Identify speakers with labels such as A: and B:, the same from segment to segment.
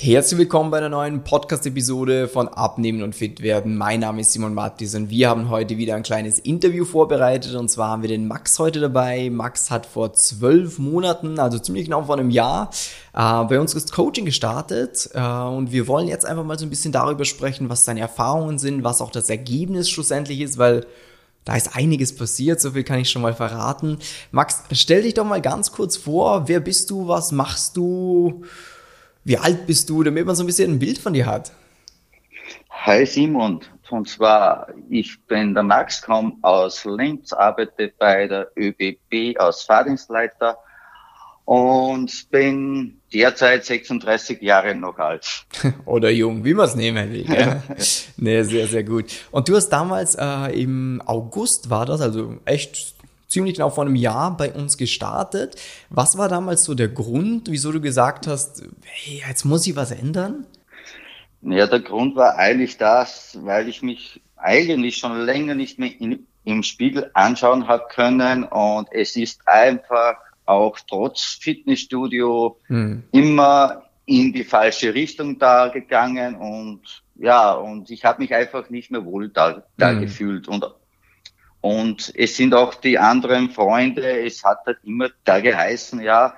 A: Herzlich willkommen bei einer neuen Podcast-Episode von Abnehmen und Fit werden. Mein Name ist Simon Mattis und wir haben heute wieder ein kleines Interview vorbereitet und zwar haben wir den Max heute dabei. Max hat vor zwölf Monaten, also ziemlich genau vor einem Jahr, äh, bei uns das Coaching gestartet äh, und wir wollen jetzt einfach mal so ein bisschen darüber sprechen, was seine Erfahrungen sind, was auch das Ergebnis schlussendlich ist, weil da ist einiges passiert, so viel kann ich schon mal verraten. Max, stell dich doch mal ganz kurz vor, wer bist du, was machst du? Wie alt bist du, damit man so ein bisschen ein Bild von dir hat?
B: Hi Simon, und zwar, ich bin der Max, komme aus Linz, arbeite bei der ÖBB als Fahrdienstleiter und bin derzeit 36 Jahre noch alt.
A: Oder jung, wie man es nehmen will. Gell? nee, sehr, sehr gut. Und du hast damals äh, im August war das, also echt ziemlich genau vor einem Jahr bei uns gestartet. Was war damals so der Grund, wieso du gesagt hast, hey, jetzt muss ich was ändern?
B: Ja, der Grund war eigentlich das, weil ich mich eigentlich schon länger nicht mehr in, im Spiegel anschauen habe können und es ist einfach auch trotz Fitnessstudio hm. immer in die falsche Richtung da gegangen und ja, und ich habe mich einfach nicht mehr wohl da, da hm. gefühlt und und es sind auch die anderen Freunde, es hat halt immer da geheißen, ja,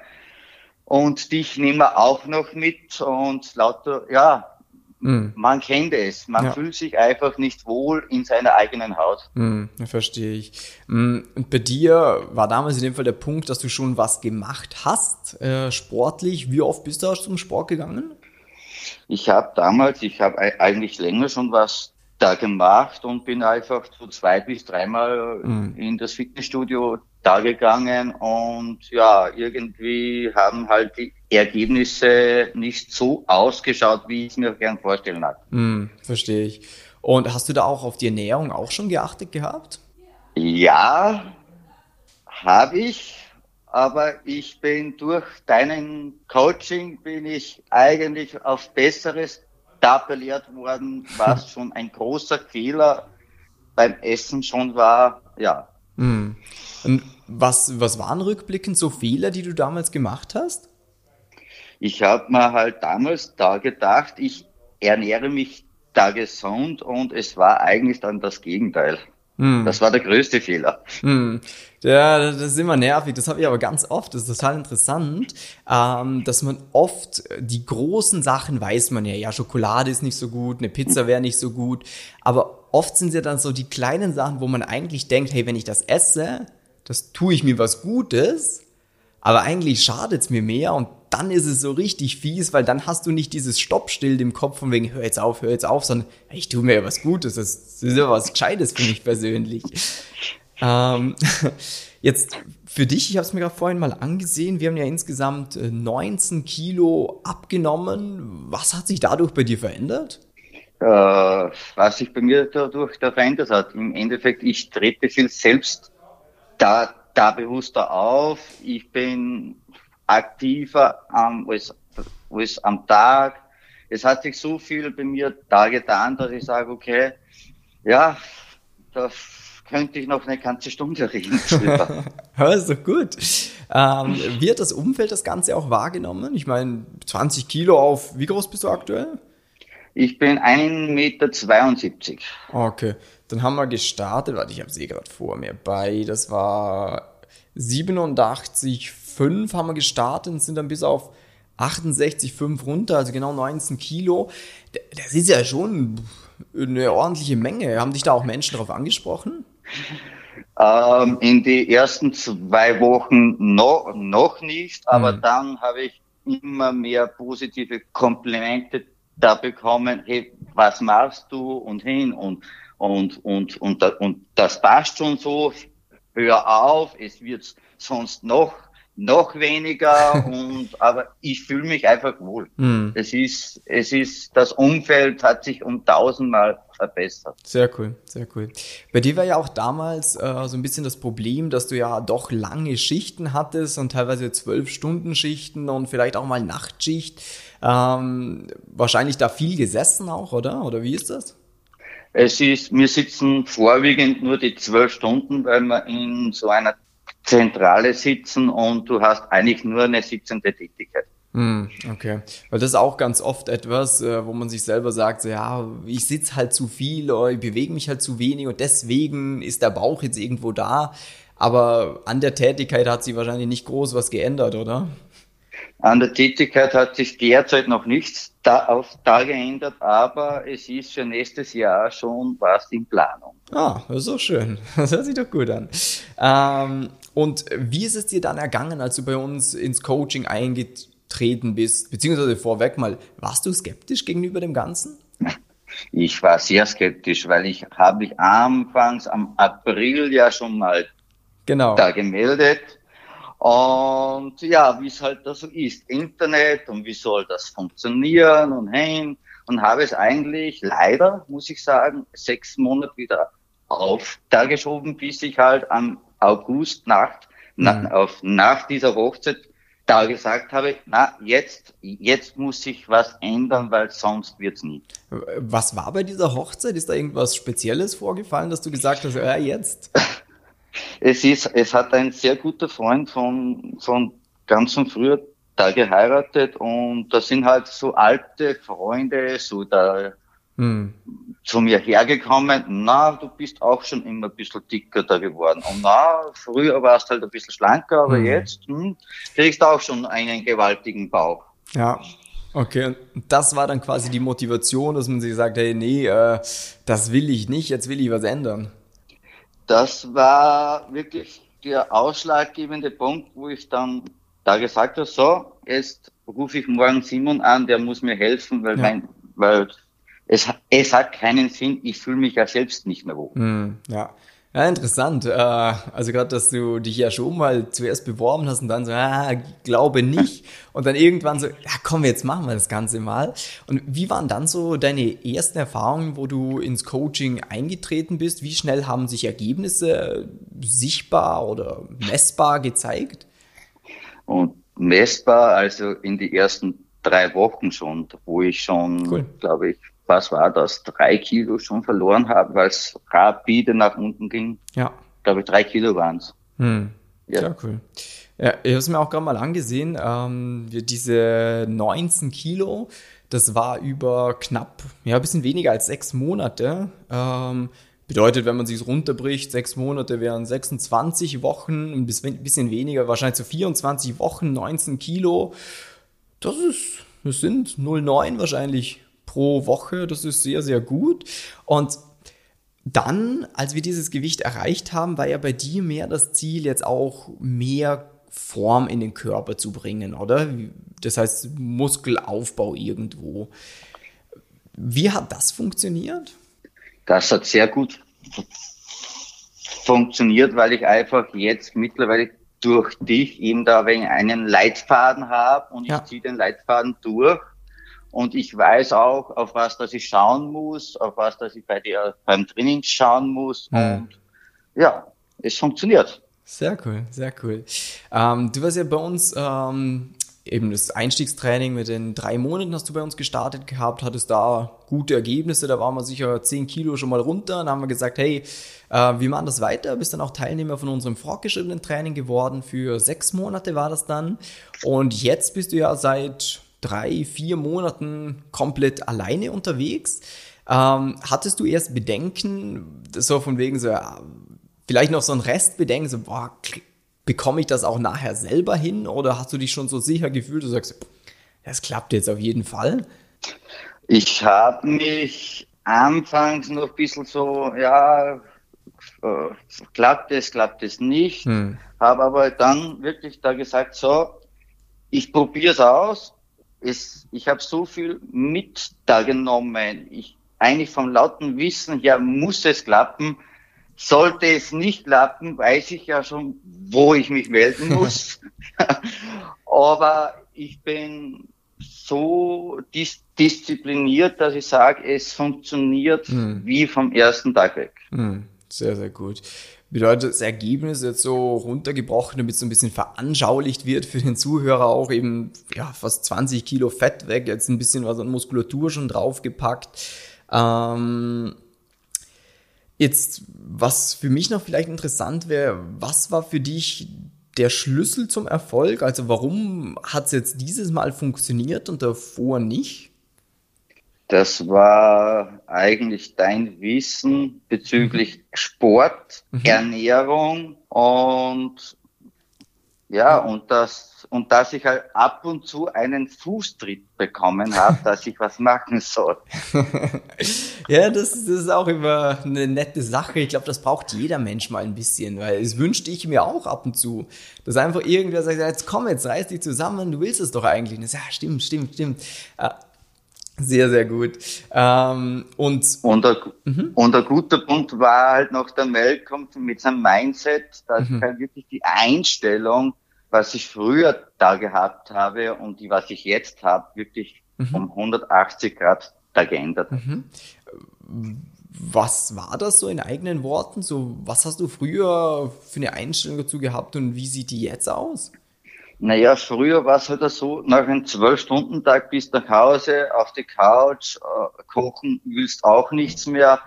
B: und dich nehmen wir auch noch mit und lauter, ja, Mm. Man kennt es. Man ja. fühlt sich einfach nicht wohl in seiner eigenen Haut.
A: Mm, verstehe ich. Mm, und bei dir war damals in dem Fall der Punkt, dass du schon was gemacht hast, äh, sportlich. Wie oft bist du zum Sport gegangen?
B: Ich habe damals, ich habe eigentlich länger schon was da gemacht und bin einfach so zwei bis dreimal mhm. in das Fitnessstudio da gegangen und ja, irgendwie haben halt die Ergebnisse nicht so ausgeschaut, wie ich es mir gern vorstellen hatte.
A: Mhm, verstehe ich. Und hast du da auch auf die Ernährung auch schon geachtet gehabt?
B: Ja, habe ich, aber ich bin durch deinen Coaching bin ich eigentlich auf besseres da appelliert worden, was schon ein großer Fehler beim Essen schon war, ja.
A: Mhm. Und was, was waren rückblickend so Fehler, die du damals gemacht hast?
B: Ich habe mir halt damals da gedacht, ich ernähre mich da gesund und es war eigentlich dann das Gegenteil. Hm. Das war der größte Fehler.
A: Hm. Ja, das ist immer nervig. Das habe ich aber ganz oft. Das ist total interessant, ähm, dass man oft die großen Sachen weiß man ja. Ja, Schokolade ist nicht so gut, eine Pizza wäre nicht so gut. Aber oft sind es ja dann so die kleinen Sachen, wo man eigentlich denkt, hey, wenn ich das esse, das tue ich mir was Gutes. Aber eigentlich schadet es mir mehr und dann ist es so richtig fies, weil dann hast du nicht dieses Stoppstill im Kopf von wegen, hör jetzt auf, hör jetzt auf, sondern ich tue mir ja was Gutes, das ist ja was Gescheites für mich persönlich. Ähm, jetzt für dich, ich habe es mir gerade vorhin mal angesehen, wir haben ja insgesamt 19 äh, Kilo abgenommen. Was hat sich dadurch bei dir verändert?
B: Äh, was sich bei mir dadurch da verändert hat, im Endeffekt, ich trete viel selbst da, da bewusster auf. Ich bin aktiver ähm, als, als am Tag. Es hat sich so viel bei mir da getan, dass ich sage, okay, ja, das könnte ich noch eine ganze Stunde reden.
A: also gut. Ähm, hat das Umfeld das Ganze auch wahrgenommen? Ich meine, 20 Kilo auf, wie groß bist du aktuell?
B: Ich bin 1,72 Meter.
A: Okay, dann haben wir gestartet, warte, ich habe sie gerade vor mir bei, das war 87, 5 haben wir gestartet und sind dann bis auf 68,5 runter, also genau 19 Kilo. Das ist ja schon eine ordentliche Menge. Haben dich da auch Menschen darauf angesprochen?
B: Ähm, in die ersten zwei Wochen noch, noch nicht, aber mhm. dann habe ich immer mehr positive Komplimente da bekommen. Hey, was machst du und hin und und und und, und das passt schon so. Hör auf, es wird sonst noch noch weniger und aber ich fühle mich einfach wohl. Mm. Es ist es ist das Umfeld hat sich um tausendmal verbessert.
A: Sehr cool, sehr cool. Bei dir war ja auch damals äh, so ein bisschen das Problem, dass du ja doch lange Schichten hattest und teilweise zwölf Stunden Schichten und vielleicht auch mal Nachtschicht. Ähm, wahrscheinlich da viel gesessen auch, oder? Oder wie ist das?
B: Es ist, wir sitzen vorwiegend nur die zwölf Stunden, weil wir in so einer Zentrale sitzen und du hast eigentlich nur eine sitzende Tätigkeit.
A: Hm, okay. Weil das ist auch ganz oft etwas, äh, wo man sich selber sagt, so, ja, ich sitze halt zu viel oder ich bewege mich halt zu wenig und deswegen ist der Bauch jetzt irgendwo da. Aber an der Tätigkeit hat sich wahrscheinlich nicht groß was geändert, oder?
B: An der Tätigkeit hat sich derzeit noch nichts da, auf da geändert, aber es ist für nächstes Jahr schon was in Planung.
A: Ah, das ist auch schön. Das hört sich doch gut an. Ähm, und wie ist es dir dann ergangen, als du bei uns ins Coaching eingetreten bist? Beziehungsweise vorweg mal, warst du skeptisch gegenüber dem Ganzen?
B: Ich war sehr skeptisch, weil ich habe mich anfangs am April ja schon mal genau. da gemeldet. Und ja, wie es halt da so ist, Internet und wie soll das funktionieren und hin und habe es eigentlich leider, muss ich sagen, sechs Monate wieder auf da geschoben, bis ich halt am August Nacht, mhm. nach, auf, nach dieser Hochzeit da gesagt habe, na, jetzt, jetzt muss sich was ändern, weil sonst wird's nie.
A: Was war bei dieser Hochzeit? Ist da irgendwas Spezielles vorgefallen, dass du gesagt hast, ja, jetzt?
B: Es ist, es hat ein sehr guter Freund von, von ganz von früher da geheiratet und da sind halt so alte Freunde, so da, hm zu mir hergekommen, na, du bist auch schon immer ein bisschen dicker da geworden. Und na, früher warst du halt ein bisschen schlanker, aber mhm. jetzt hm, kriegst du auch schon einen gewaltigen Bauch.
A: Ja. Okay, und das war dann quasi die Motivation, dass man sich sagt, hey, nee, äh, das will ich nicht, jetzt will ich was ändern.
B: Das war wirklich der ausschlaggebende Punkt, wo ich dann da gesagt habe, so, jetzt rufe ich morgen Simon an, der muss mir helfen, weil, ja. mein, weil es, es hat keinen Sinn, ich fühle mich ja selbst nicht mehr wohl.
A: Mm, ja. Ja, interessant. Äh, also gerade, dass du dich ja schon mal zuerst beworben hast und dann so, ah, glaube nicht. Und dann irgendwann so, ja komm, jetzt machen wir das Ganze mal. Und wie waren dann so deine ersten Erfahrungen, wo du ins Coaching eingetreten bist? Wie schnell haben sich Ergebnisse sichtbar oder messbar gezeigt?
B: Und messbar, also in die ersten drei Wochen schon, wo ich schon, cool. glaube ich, was war das, drei Kilo schon verloren habe, weil es rapide nach unten ging. Ja. Ich glaube, drei Kilo waren es. Hm.
A: Ja. ja, cool. Ja, ich habe es mir auch gerade mal angesehen. Ähm, diese 19 Kilo, das war über knapp, ja, ein bisschen weniger als sechs Monate. Ähm, bedeutet, wenn man sich runterbricht, sechs Monate wären 26 Wochen, ein bisschen weniger, wahrscheinlich so 24 Wochen, 19 Kilo. Das ist, das sind 0,9 wahrscheinlich pro Woche. Das ist sehr, sehr gut. Und dann, als wir dieses Gewicht erreicht haben, war ja bei dir mehr das Ziel, jetzt auch mehr Form in den Körper zu bringen, oder? Das heißt Muskelaufbau irgendwo. Wie hat das funktioniert?
B: Das hat sehr gut funktioniert, weil ich einfach jetzt mittlerweile durch dich eben da wegen einen Leitfaden habe und ja. ich ziehe den Leitfaden durch und ich weiß auch, auf was dass ich schauen muss, auf was dass ich bei dir beim Training schauen muss. Mhm. Und ja, es funktioniert.
A: Sehr cool, sehr cool. Ähm, du warst ja bei uns ähm, eben das Einstiegstraining mit den drei Monaten hast du bei uns gestartet gehabt, hattest da gute Ergebnisse, da waren wir sicher zehn Kilo schon mal runter. Dann haben wir gesagt, hey, äh, wir machen das weiter, bist dann auch Teilnehmer von unserem fortgeschrittenen Training geworden. Für sechs Monate war das dann. Und jetzt bist du ja seit drei, vier Monaten komplett alleine unterwegs. Ähm, hattest du erst Bedenken, so von wegen so, ja, vielleicht noch so ein Restbedenken, so, boah, bekomme ich das auch nachher selber hin? Oder hast du dich schon so sicher gefühlt, du sagst, das klappt jetzt auf jeden Fall?
B: Ich habe mich anfangs noch ein bisschen so, ja, äh, klappt es, klappt es nicht. Hm. Habe aber dann wirklich da gesagt, so, ich probiere es aus es, ich habe so viel mit da genommen. Ich, eigentlich vom lauten Wissen her muss es klappen. Sollte es nicht klappen, weiß ich ja schon, wo ich mich melden muss. Aber ich bin so dis diszipliniert, dass ich sage, es funktioniert hm. wie vom ersten Tag weg.
A: Hm. Sehr, sehr gut. Bedeutet das Ergebnis jetzt so runtergebrochen, damit es so ein bisschen veranschaulicht wird für den Zuhörer auch eben, ja, fast 20 Kilo Fett weg, jetzt ein bisschen was an Muskulatur schon draufgepackt. Ähm, jetzt, was für mich noch vielleicht interessant wäre, was war für dich der Schlüssel zum Erfolg? Also warum hat es jetzt dieses Mal funktioniert und davor nicht?
B: Das war eigentlich dein Wissen bezüglich mhm. Sport, mhm. Ernährung und ja, und das, und dass ich halt ab und zu einen Fußtritt bekommen habe, dass ich was machen soll.
A: ja, das, das, ist auch immer eine nette Sache. Ich glaube, das braucht jeder Mensch mal ein bisschen, weil es wünschte ich mir auch ab und zu, dass einfach irgendwer sagt, jetzt komm, jetzt reiß dich zusammen, du willst es doch eigentlich. Das, ja, stimmt, stimmt, stimmt. Sehr, sehr gut. Ähm, und,
B: und, ein, mhm. und ein guter Punkt war halt noch der Malcolm mit seinem Mindset, dass mhm. halt wirklich die Einstellung, was ich früher da gehabt habe und die, was ich jetzt habe, wirklich mhm. um 180 Grad da geändert hat. Mhm.
A: Was war das so in eigenen Worten? So, was hast du früher für eine Einstellung dazu gehabt und wie sieht die jetzt aus?
B: Naja, früher war es halt so, nach einem Zwölf-Stunden-Tag bist du nach Hause, auf die Couch, äh, kochen willst auch nichts mehr,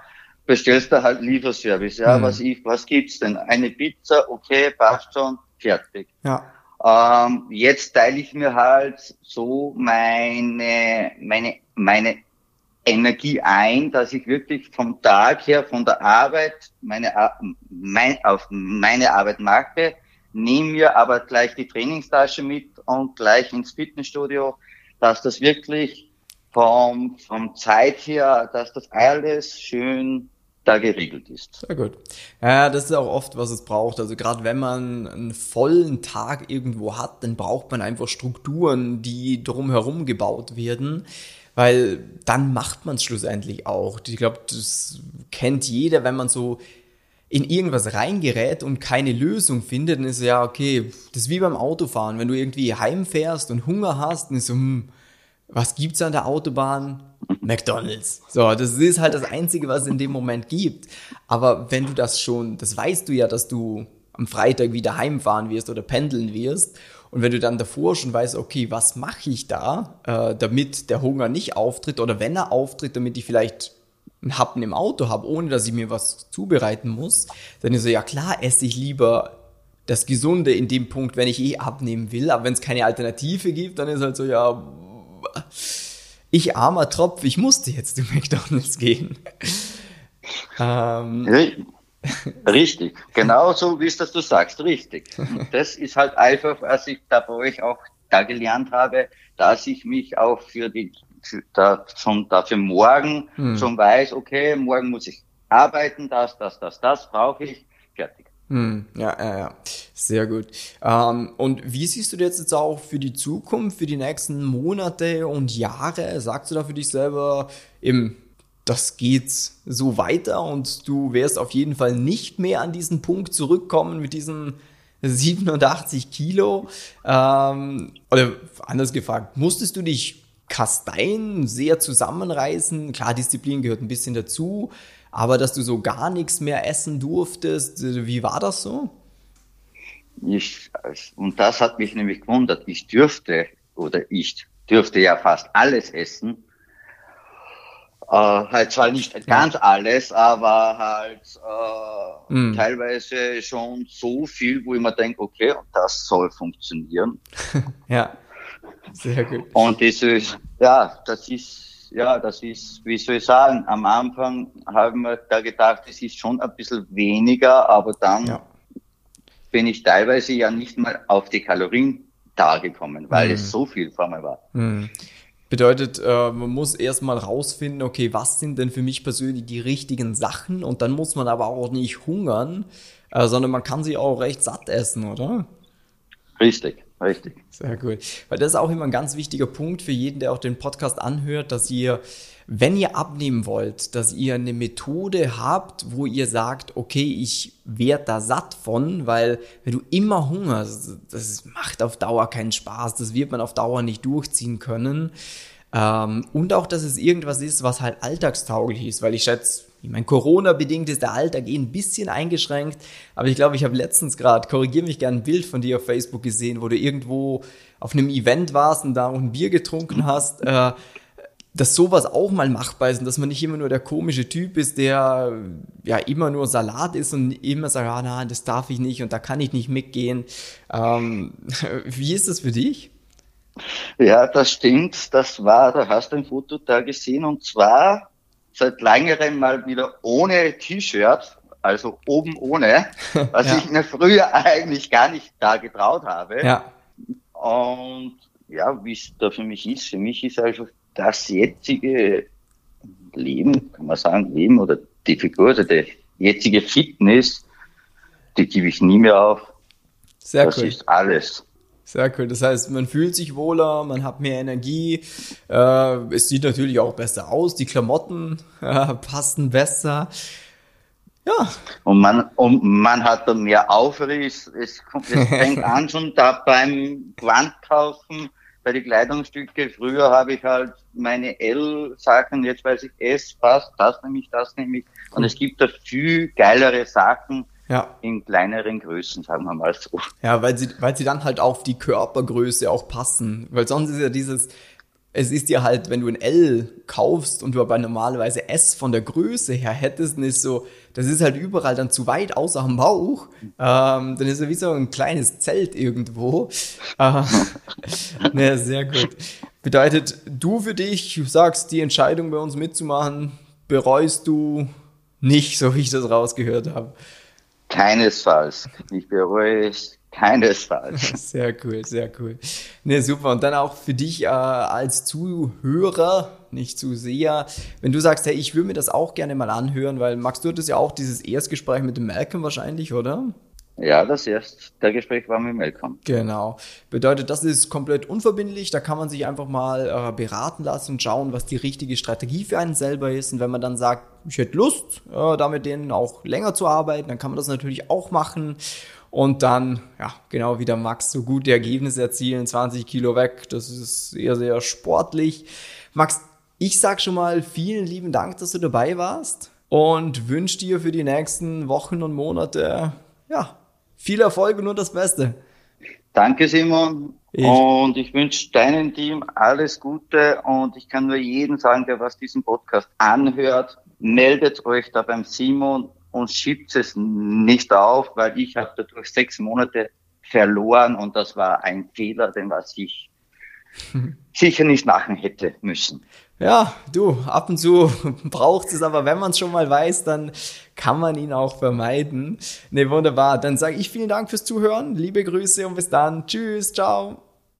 B: bestellst du halt Lieferservice. Ja, mhm. was, ich, was gibt's denn? Eine Pizza, okay, passt schon, fertig. Ja. Ähm, jetzt teile ich mir halt so meine, meine, meine Energie ein, dass ich wirklich vom Tag her, von der Arbeit, meine, mein, auf meine Arbeit mache, nehme mir aber gleich die Trainingstasche mit und gleich ins Fitnessstudio, dass das wirklich vom, vom Zeit her, dass das alles schön da geregelt ist.
A: Sehr gut. Ja, das ist auch oft, was es braucht. Also gerade wenn man einen vollen Tag irgendwo hat, dann braucht man einfach Strukturen, die drumherum gebaut werden, weil dann macht man es schlussendlich auch. Ich glaube, das kennt jeder, wenn man so in irgendwas reingerät und keine Lösung findet, dann ist ja, okay, das ist wie beim Autofahren. Wenn du irgendwie heimfährst und Hunger hast, dann ist so, hm, was gibt's an der Autobahn? McDonalds. So, das ist halt das Einzige, was es in dem Moment gibt. Aber wenn du das schon, das weißt du ja, dass du am Freitag wieder heimfahren wirst oder pendeln wirst. Und wenn du dann davor schon weißt, okay, was mache ich da, äh, damit der Hunger nicht auftritt oder wenn er auftritt, damit ich vielleicht einen Happen im Auto habe, ohne dass ich mir was zubereiten muss, dann ist so, ja klar, esse ich lieber das Gesunde in dem Punkt, wenn ich eh abnehmen will. Aber wenn es keine Alternative gibt, dann ist halt so, ja, ich armer Tropf, ich musste jetzt zu McDonalds gehen.
B: ähm, richtig, genau so wie es das du sagst, richtig. das ist halt einfach, was ich da bei euch auch da gelernt habe, dass ich mich auch für die da schon dafür morgen hm. schon weiß, okay, morgen muss ich arbeiten, das, das, das, das brauche ich, fertig.
A: Hm, ja, ja, ja, sehr gut. Ähm, und wie siehst du das jetzt auch für die Zukunft, für die nächsten Monate und Jahre? Sagst du da für dich selber, eben, das geht so weiter und du wirst auf jeden Fall nicht mehr an diesen Punkt zurückkommen mit diesen 87 Kilo? Ähm, oder anders gefragt, musstest du dich Kasteien sehr zusammenreißen. Klar, Disziplin gehört ein bisschen dazu, aber dass du so gar nichts mehr essen durftest, wie war das so?
B: Ich, und das hat mich nämlich gewundert. Ich dürfte oder ich dürfte ja fast alles essen. Äh, halt zwar nicht ganz alles, aber halt äh, mm. teilweise schon so viel, wo ich mir denke, okay, das soll funktionieren.
A: ja. Sehr gut.
B: Und das ist, ja, das ist, ja, das ist, wie soll ich sagen, am Anfang haben wir da gedacht, es ist schon ein bisschen weniger, aber dann ja. bin ich teilweise ja nicht mal auf die Kalorien da gekommen, weil mhm. es so viel vor mir war.
A: Mhm. Bedeutet, äh, man muss erstmal rausfinden, okay, was sind denn für mich persönlich die richtigen Sachen und dann muss man aber auch nicht hungern, äh, sondern man kann sie auch recht satt essen, oder?
B: Richtig. Richtig.
A: Sehr gut. Weil das ist auch immer ein ganz wichtiger Punkt für jeden, der auch den Podcast anhört, dass ihr, wenn ihr abnehmen wollt, dass ihr eine Methode habt, wo ihr sagt, okay, ich werde da satt von, weil wenn du immer hungerst, das macht auf Dauer keinen Spaß, das wird man auf Dauer nicht durchziehen können. Ähm, und auch, dass es irgendwas ist, was halt alltagstauglich ist, weil ich schätze, ich meine, Corona-bedingt ist der Alltag eh ein bisschen eingeschränkt, aber ich glaube, ich habe letztens gerade, korrigiere mich gerne, ein Bild von dir auf Facebook gesehen, wo du irgendwo auf einem Event warst und da auch ein Bier getrunken hast. Äh, dass sowas auch mal machbar ist und dass man nicht immer nur der komische Typ ist, der ja immer nur Salat ist und immer sagt, ah, nein, das darf ich nicht und da kann ich nicht mitgehen. Ähm, wie ist das für dich?
B: Ja, das stimmt. Das war, da hast du ein Foto da gesehen und zwar seit längerem mal wieder ohne T-Shirt, also oben ohne, was ja. ich mir früher eigentlich gar nicht da getraut habe. Ja. Und ja, wie es da für mich ist, für mich ist also das jetzige Leben, kann man sagen, Leben oder die Figur, also die jetzige Fitness, die gebe ich nie mehr auf. Sehr das cool. ist alles.
A: Sehr cool. Das heißt, man fühlt sich wohler, man hat mehr Energie. Äh, es sieht natürlich auch besser aus. Die Klamotten äh, passen besser.
B: Ja. Und man, und man hat dann mehr Aufriss. Es, kommt, es fängt an schon da beim Wandkaufen bei den Kleidungsstücke. Früher habe ich halt meine L-Sachen, jetzt weiß ich S, passt, das nehme ich, das nehme ich. Und es gibt da viel geilere Sachen ja. in kleineren Größen, sagen wir mal so.
A: Ja, weil sie, weil sie dann halt auf die Körpergröße auch passen. Weil sonst ist ja dieses, es ist ja halt, wenn du ein L kaufst und du aber normalerweise S von der Größe her hättest, dann ist so, das ist halt überall dann zu weit außer am Bauch. Ähm, dann ist es wie so ein kleines Zelt irgendwo. Äh, ne, sehr gut. Bedeutet, du für dich sagst, die Entscheidung bei uns mitzumachen, bereust du nicht, so wie ich das rausgehört habe.
B: Keinesfalls. Ich bereue es keinesfalls.
A: Sehr cool, sehr cool. Ne, super. Und dann auch für dich äh, als Zuhörer, nicht Zuseher, wenn du sagst, hey, ich würde mir das auch gerne mal anhören, weil Max, du hattest ja auch dieses Erstgespräch mit dem Malcolm wahrscheinlich, oder?
B: Ja, das erst, der Gespräch war mit Malcolm.
A: Genau. Bedeutet, das ist komplett unverbindlich. Da kann man sich einfach mal äh, beraten lassen und schauen, was die richtige Strategie für einen selber ist. Und wenn man dann sagt, ich hätte Lust, äh, da mit denen auch länger zu arbeiten, dann kann man das natürlich auch machen. Und dann, ja, genau wie der Max, so gute Ergebnisse erzielen, 20 Kilo weg. Das ist sehr, sehr sportlich. Max, ich sag schon mal vielen lieben Dank, dass du dabei warst und wünsche dir für die nächsten Wochen und Monate, ja, viel Erfolg und nur das Beste.
B: Danke, Simon. Ich. Und ich wünsche deinem Team alles Gute und ich kann nur jeden sagen, der was diesen Podcast anhört, meldet euch da beim Simon und schiebt es nicht auf, weil ich habe dadurch sechs Monate verloren und das war ein Fehler, den was ich sicher nicht machen hätte müssen.
A: Ja, du, ab und zu braucht es, aber wenn man es schon mal weiß, dann kann man ihn auch vermeiden. Ne, wunderbar. Dann sage ich vielen Dank fürs Zuhören, liebe Grüße und bis dann. Tschüss, ciao.